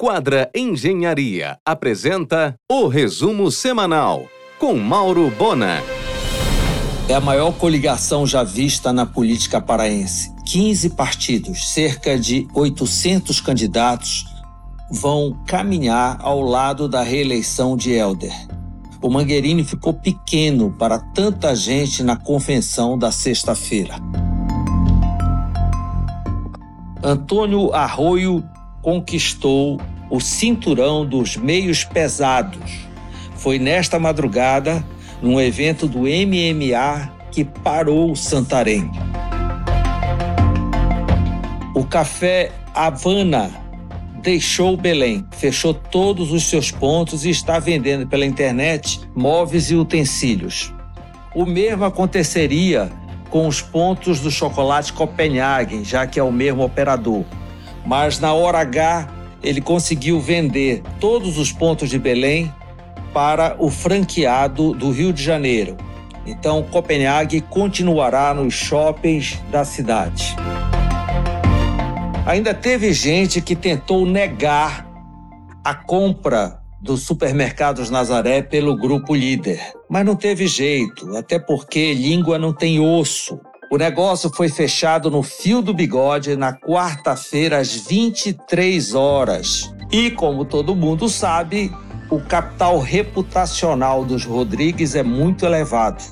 Quadra Engenharia apresenta o resumo semanal com Mauro Bona. É a maior coligação já vista na política paraense. 15 partidos, cerca de 800 candidatos vão caminhar ao lado da reeleição de Helder. O Mangueirini ficou pequeno para tanta gente na convenção da sexta-feira. Antônio Arroio conquistou o cinturão dos meios pesados. Foi nesta madrugada, num evento do MMA, que parou Santarém. O café Havana deixou Belém, fechou todos os seus pontos e está vendendo pela internet móveis e utensílios. O mesmo aconteceria com os pontos do chocolate Copenhagen, já que é o mesmo operador. Mas na hora H, ele conseguiu vender todos os pontos de Belém para o franqueado do Rio de Janeiro. Então, Copenhague continuará nos shoppings da cidade. Ainda teve gente que tentou negar a compra dos supermercados Nazaré pelo grupo líder, mas não teve jeito, até porque língua não tem osso. O negócio foi fechado no fio do bigode na quarta-feira às 23 horas. E como todo mundo sabe, o capital reputacional dos Rodrigues é muito elevado.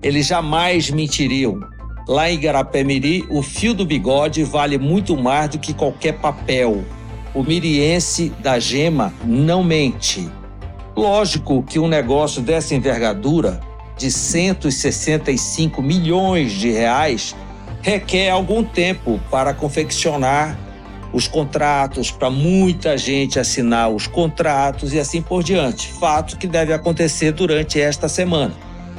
Eles jamais mentiriam. Lá em Garapé-Miri, o fio do bigode vale muito mais do que qualquer papel. O miriense da gema não mente. Lógico que um negócio dessa envergadura de 165 milhões de reais requer algum tempo para confeccionar os contratos, para muita gente assinar os contratos e assim por diante. Fato que deve acontecer durante esta semana.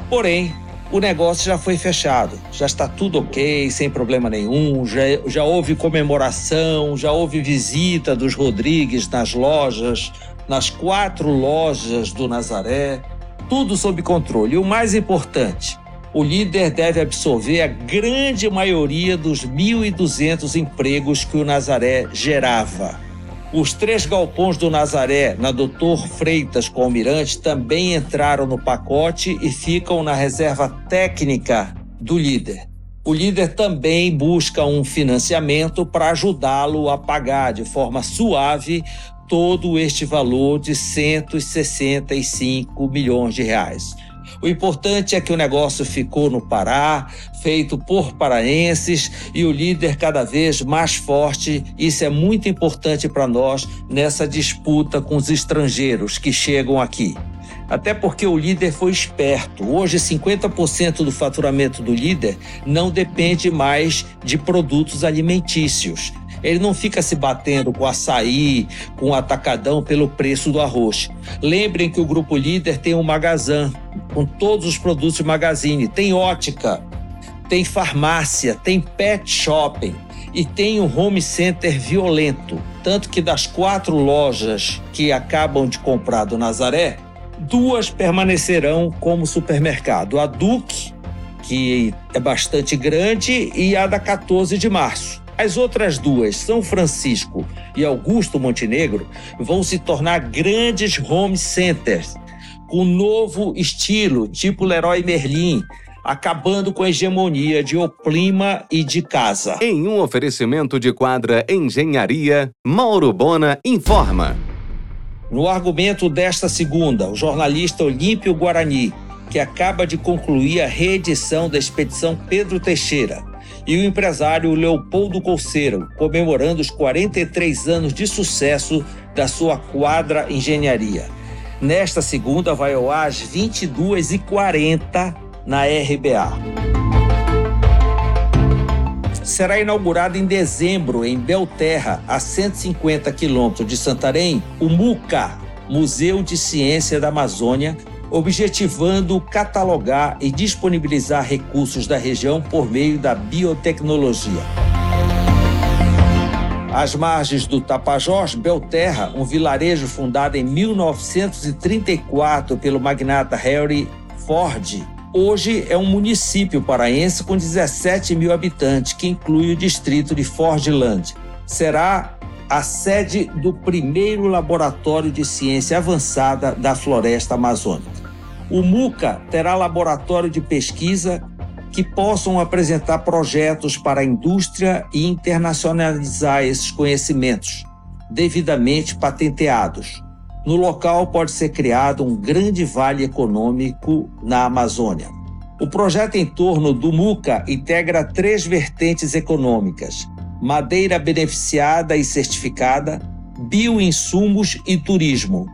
Porém, o negócio já foi fechado, já está tudo ok, sem problema nenhum, já, já houve comemoração, já houve visita dos Rodrigues nas lojas, nas quatro lojas do Nazaré tudo sob controle. E o mais importante, o líder deve absorver a grande maioria dos 1.200 empregos que o Nazaré gerava. Os três galpões do Nazaré, na Doutor Freitas com Almirante, também entraram no pacote e ficam na reserva técnica do líder. O líder também busca um financiamento para ajudá-lo a pagar de forma suave todo este valor de 165 milhões de reais. O importante é que o negócio ficou no Pará, feito por paraenses e o líder cada vez mais forte. Isso é muito importante para nós nessa disputa com os estrangeiros que chegam aqui. Até porque o líder foi esperto. Hoje, 50% do faturamento do líder não depende mais de produtos alimentícios. Ele não fica se batendo com açaí, com atacadão pelo preço do arroz. Lembrem que o grupo líder tem um magazã com todos os produtos de magazine, tem ótica, tem farmácia, tem pet shopping e tem um home center violento. Tanto que das quatro lojas que acabam de comprar do Nazaré, duas permanecerão como supermercado. A Duque, que é bastante grande, e a da 14 de março. As outras duas, São Francisco e Augusto Montenegro, vão se tornar grandes home centers com novo estilo, tipo Leroy Merlin, acabando com a hegemonia de Oplima e de Casa. Em um oferecimento de quadra Engenharia, Mauro Bona informa. No argumento desta segunda, o jornalista Olímpio Guarani, que acaba de concluir a reedição da expedição Pedro Teixeira, e o empresário Leopoldo Colceiro, comemorando os 43 anos de sucesso da sua quadra engenharia. Nesta segunda vai ao ar às 22h40 na RBA. Será inaugurado em dezembro em Belterra, a 150 quilômetros de Santarém, o MUCA, Museu de Ciência da Amazônia, objetivando catalogar e disponibilizar recursos da região por meio da biotecnologia. Às margens do Tapajós, Belterra, um vilarejo fundado em 1934 pelo magnata Harry Ford, hoje é um município paraense com 17 mil habitantes, que inclui o distrito de Fordland. Será a sede do primeiro laboratório de ciência avançada da floresta amazônica. O MUCA terá laboratório de pesquisa que possam apresentar projetos para a indústria e internacionalizar esses conhecimentos, devidamente patenteados. No local pode ser criado um grande vale econômico na Amazônia. O projeto em torno do MUCA integra três vertentes econômicas: madeira beneficiada e certificada, bioinsumos e turismo.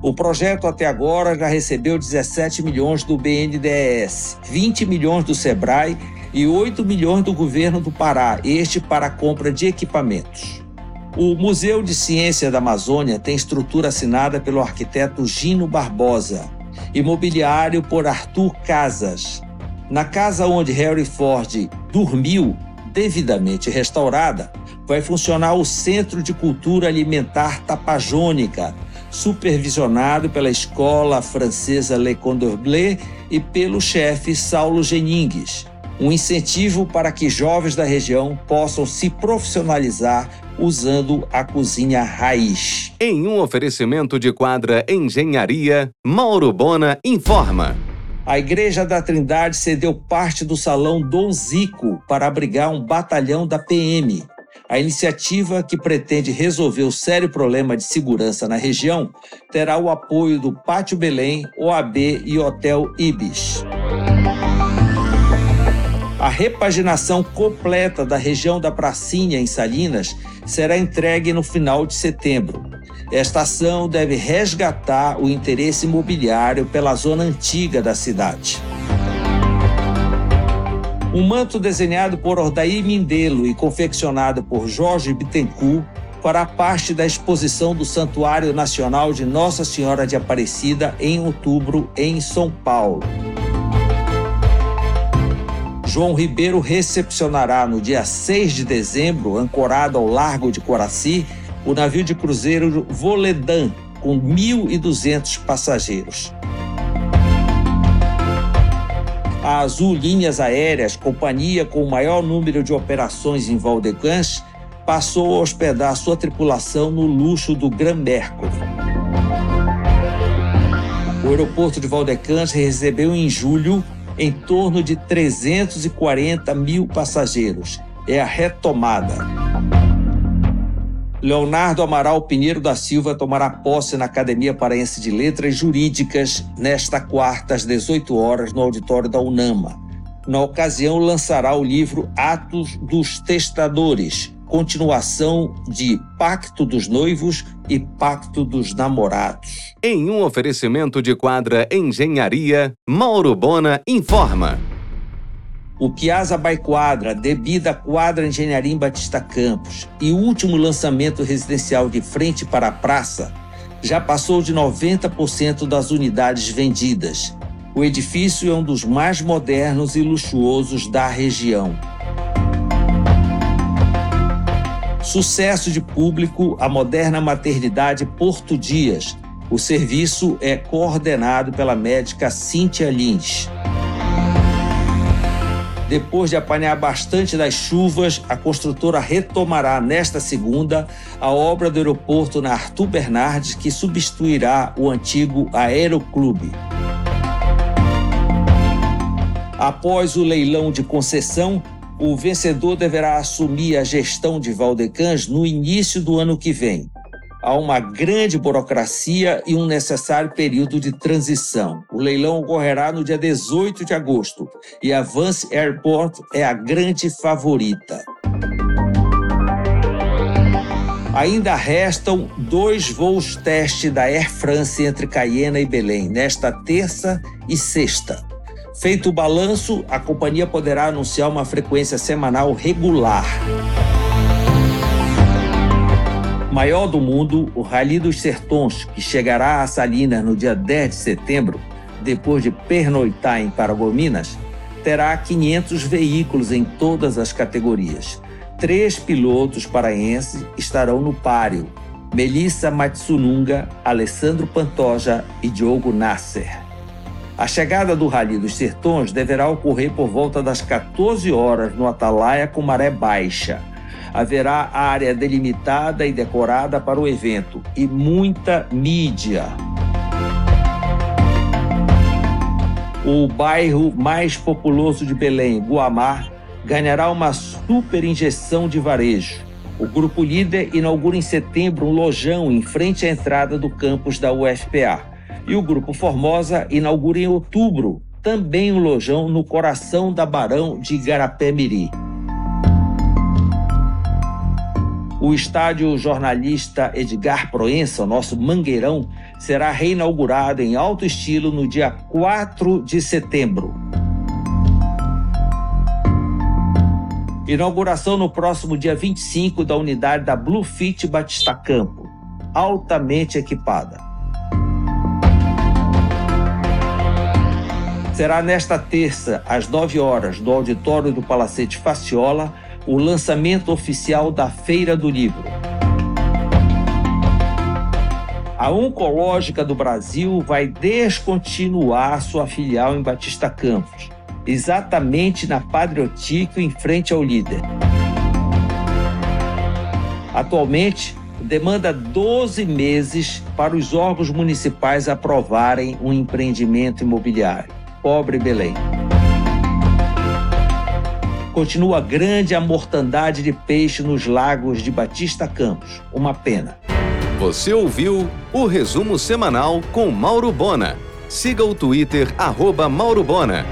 O projeto até agora já recebeu 17 milhões do BNDES, 20 milhões do SEBRAE e 8 milhões do governo do Pará, este para a compra de equipamentos. O Museu de Ciência da Amazônia tem estrutura assinada pelo arquiteto Gino Barbosa, imobiliário por Arthur Casas. Na casa onde Harry Ford dormiu, devidamente restaurada, vai funcionar o Centro de Cultura Alimentar Tapajônica, supervisionado pela escola francesa Le Condorblé e pelo chefe Saulo Geningues. Um incentivo para que jovens da região possam se profissionalizar usando a cozinha raiz. Em um oferecimento de quadra Engenharia, Mauro Bona informa. A Igreja da Trindade cedeu parte do salão Dom Zico para abrigar um batalhão da PM. A iniciativa, que pretende resolver o sério problema de segurança na região, terá o apoio do Pátio Belém, OAB e Hotel Ibis. A repaginação completa da região da Pracinha, em Salinas, será entregue no final de setembro. Esta ação deve resgatar o interesse imobiliário pela zona antiga da cidade. Um manto desenhado por Ordaí Mindelo e confeccionado por Jorge Bittencourt fará parte da exposição do Santuário Nacional de Nossa Senhora de Aparecida em outubro em São Paulo. João Ribeiro recepcionará no dia 6 de dezembro, ancorado ao Largo de Coraci, o navio de cruzeiro Voledan, com 1.200 passageiros. A Azul Linhas Aéreas, companhia com o maior número de operações em Valdecans, passou a hospedar sua tripulação no luxo do Gran Mercury. O aeroporto de Valdecans recebeu em julho em torno de 340 mil passageiros. É a retomada. Leonardo Amaral Pinheiro da Silva tomará posse na Academia Paraense de Letras Jurídicas nesta quarta, às 18 horas, no auditório da UNAMA. Na ocasião, lançará o livro Atos dos Testadores, continuação de Pacto dos Noivos e Pacto dos Namorados. Em um oferecimento de quadra Engenharia, Mauro Bona informa. O Piazza by Quadra, Quadra Engenharia em Batista Campos e último lançamento residencial de frente para a praça já passou de 90% das unidades vendidas. O edifício é um dos mais modernos e luxuosos da região. Sucesso de público, a moderna maternidade Porto Dias. O serviço é coordenado pela médica Cíntia Lins. Depois de apanhar bastante das chuvas, a construtora retomará nesta segunda a obra do aeroporto na Arthur Bernardes, que substituirá o antigo Aeroclube. Após o leilão de concessão, o vencedor deverá assumir a gestão de Valdecans no início do ano que vem. Há uma grande burocracia e um necessário período de transição. O leilão ocorrerá no dia 18 de agosto e a Vance Airport é a grande favorita. Ainda restam dois voos teste da Air France entre Cayena e Belém, nesta terça e sexta. Feito o balanço, a companhia poderá anunciar uma frequência semanal regular. Maior do mundo, o Rally dos Sertões, que chegará a Salinas no dia 10 de setembro, depois de pernoitar em Paragominas, terá 500 veículos em todas as categorias. Três pilotos paraenses estarão no páreo: Melissa Matsununga, Alessandro Pantoja e Diogo Nasser. A chegada do Rally dos Sertões deverá ocorrer por volta das 14 horas no Atalaia com maré baixa. Haverá área delimitada e decorada para o evento e muita mídia. O bairro mais populoso de Belém, Guamar, ganhará uma super injeção de varejo. O grupo líder inaugura em setembro um lojão em frente à entrada do campus da UFPA. E o grupo Formosa inaugura em outubro também um lojão no coração da Barão de Igarapé-Miri. O estádio jornalista Edgar Proença, nosso Mangueirão, será reinaugurado em alto estilo no dia 4 de setembro. Inauguração no próximo dia 25 da unidade da Bluefit Batista Campo, altamente equipada. Será nesta terça, às 9 horas, no auditório do Palacete Faciola, o lançamento oficial da Feira do Livro. A Oncológica do Brasil vai descontinuar sua filial em Batista Campos exatamente na Padre Otíquio, em frente ao líder. Atualmente, demanda 12 meses para os órgãos municipais aprovarem um empreendimento imobiliário. Pobre Belém. Continua grande a mortandade de peixe nos lagos de Batista Campos. Uma pena. Você ouviu o resumo semanal com Mauro Bona. Siga o Twitter, arroba Mauro Bona.